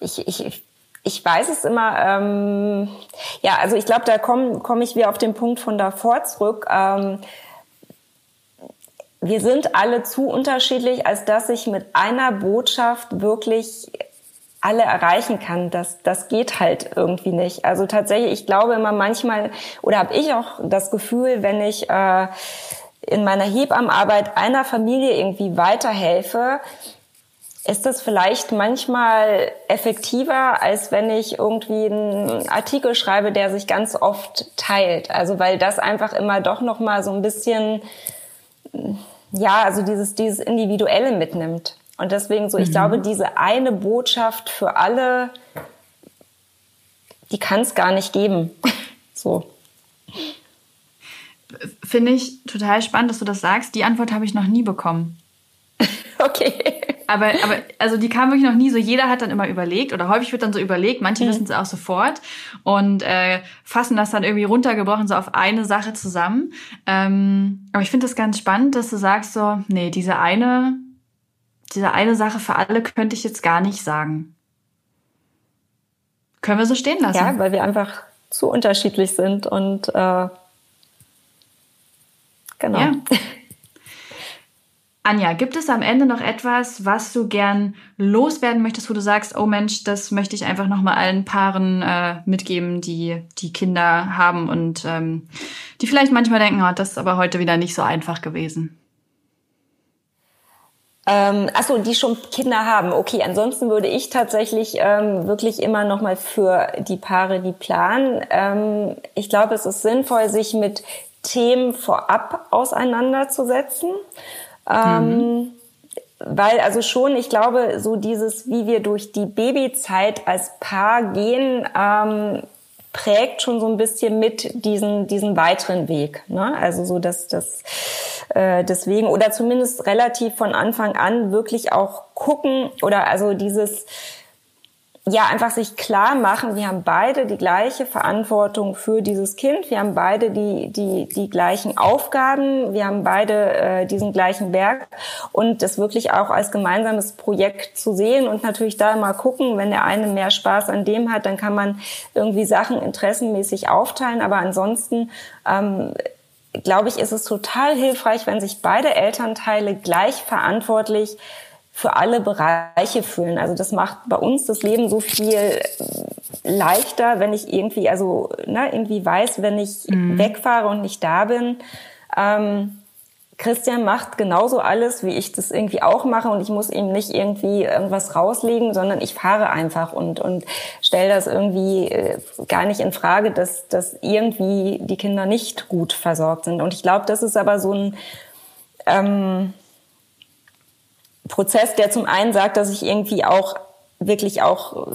ich, ich, ich weiß es immer. Ähm ja, also ich glaube, da komme komm ich wieder auf den Punkt von davor zurück. Ähm wir sind alle zu unterschiedlich, als dass ich mit einer Botschaft wirklich alle erreichen kann. Das, das geht halt irgendwie nicht. Also tatsächlich, ich glaube immer manchmal, oder habe ich auch das Gefühl, wenn ich äh, in meiner Hebammenarbeit einer Familie irgendwie weiterhelfe, ist das vielleicht manchmal effektiver, als wenn ich irgendwie einen Artikel schreibe, der sich ganz oft teilt. Also weil das einfach immer doch noch mal so ein bisschen ja, also dieses, dieses Individuelle mitnimmt. Und deswegen so, ich mhm. glaube, diese eine Botschaft für alle, die kann es gar nicht geben. so. Finde ich total spannend, dass du das sagst. Die Antwort habe ich noch nie bekommen. okay. Aber, aber also die kam wirklich noch nie so. Jeder hat dann immer überlegt oder häufig wird dann so überlegt. Manche mhm. wissen es auch sofort und äh, fassen das dann irgendwie runtergebrochen so auf eine Sache zusammen. Ähm, aber ich finde das ganz spannend, dass du sagst so, nee, diese eine, diese eine Sache für alle könnte ich jetzt gar nicht sagen. Können wir so stehen lassen? Ja, weil wir einfach zu unterschiedlich sind und äh, genau. Ja. Anja, gibt es am Ende noch etwas, was du gern loswerden möchtest, wo du sagst, oh Mensch, das möchte ich einfach nochmal allen Paaren äh, mitgeben, die die Kinder haben und ähm, die vielleicht manchmal denken, oh, das ist aber heute wieder nicht so einfach gewesen? Ähm, achso, die schon Kinder haben. Okay, ansonsten würde ich tatsächlich ähm, wirklich immer nochmal für die Paare, die planen. Ähm, ich glaube, es ist sinnvoll, sich mit Themen vorab auseinanderzusetzen ähm, mhm. Weil also schon, ich glaube, so dieses, wie wir durch die Babyzeit als Paar gehen, ähm, prägt schon so ein bisschen mit diesen, diesen weiteren Weg. Ne? Also so, dass das äh, deswegen oder zumindest relativ von Anfang an wirklich auch gucken oder also dieses ja, einfach sich klar machen, wir haben beide die gleiche Verantwortung für dieses Kind, wir haben beide die, die, die gleichen Aufgaben, wir haben beide äh, diesen gleichen Berg. Und das wirklich auch als gemeinsames Projekt zu sehen und natürlich da mal gucken, wenn der eine mehr Spaß an dem hat, dann kann man irgendwie Sachen interessenmäßig aufteilen, aber ansonsten ähm, glaube ich, ist es total hilfreich, wenn sich beide Elternteile gleich verantwortlich für alle Bereiche fühlen. Also das macht bei uns das Leben so viel leichter, wenn ich irgendwie, also ne, irgendwie weiß, wenn ich mhm. wegfahre und nicht da bin. Ähm, Christian macht genauso alles, wie ich das irgendwie auch mache und ich muss ihm nicht irgendwie irgendwas rauslegen, sondern ich fahre einfach und, und stelle das irgendwie äh, gar nicht in Frage, dass, dass irgendwie die Kinder nicht gut versorgt sind. Und ich glaube, das ist aber so ein ähm, Prozess, der zum einen sagt, dass ich irgendwie auch wirklich auch,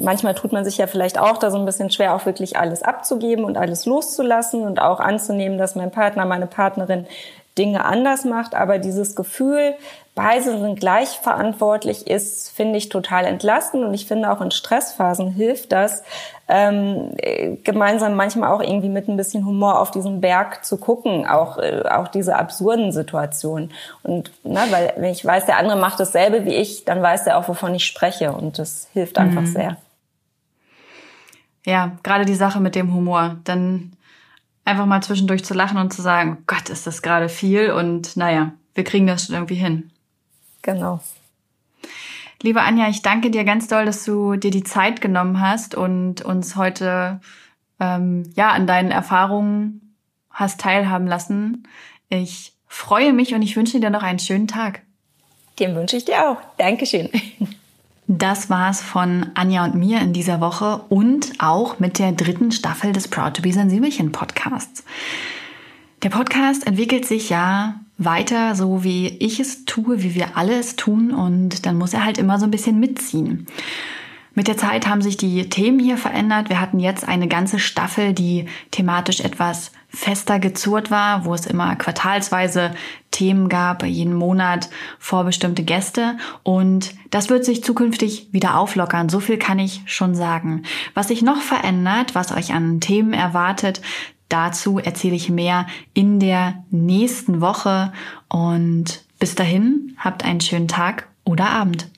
manchmal tut man sich ja vielleicht auch da so ein bisschen schwer, auch wirklich alles abzugeben und alles loszulassen und auch anzunehmen, dass mein Partner, meine Partnerin Dinge anders macht. Aber dieses Gefühl, beide sind gleich verantwortlich ist, finde ich total entlastend. Und ich finde auch in Stressphasen hilft das, ähm, gemeinsam manchmal auch irgendwie mit ein bisschen Humor auf diesen Berg zu gucken, auch, äh, auch diese absurden Situationen. Und ne, weil wenn ich weiß, der andere macht dasselbe wie ich, dann weiß er auch, wovon ich spreche. Und das hilft einfach mhm. sehr. Ja, gerade die Sache mit dem Humor. Dann einfach mal zwischendurch zu lachen und zu sagen, Gott, ist das gerade viel und naja, wir kriegen das schon irgendwie hin. Genau. Liebe Anja, ich danke dir ganz doll, dass du dir die Zeit genommen hast und uns heute ähm, ja an deinen Erfahrungen hast teilhaben lassen. Ich freue mich und ich wünsche dir noch einen schönen Tag. Den wünsche ich dir auch. Dankeschön. Das war's von Anja und mir in dieser Woche und auch mit der dritten Staffel des Proud to be Sensibelchen Podcasts. Der Podcast entwickelt sich ja weiter, so wie ich es tue, wie wir alle es tun und dann muss er halt immer so ein bisschen mitziehen. Mit der Zeit haben sich die Themen hier verändert. Wir hatten jetzt eine ganze Staffel, die thematisch etwas fester gezurrt war, wo es immer quartalsweise Themen gab, jeden Monat vorbestimmte Gäste. Und das wird sich zukünftig wieder auflockern. So viel kann ich schon sagen. Was sich noch verändert, was euch an Themen erwartet, dazu erzähle ich mehr in der nächsten Woche. Und bis dahin, habt einen schönen Tag oder Abend.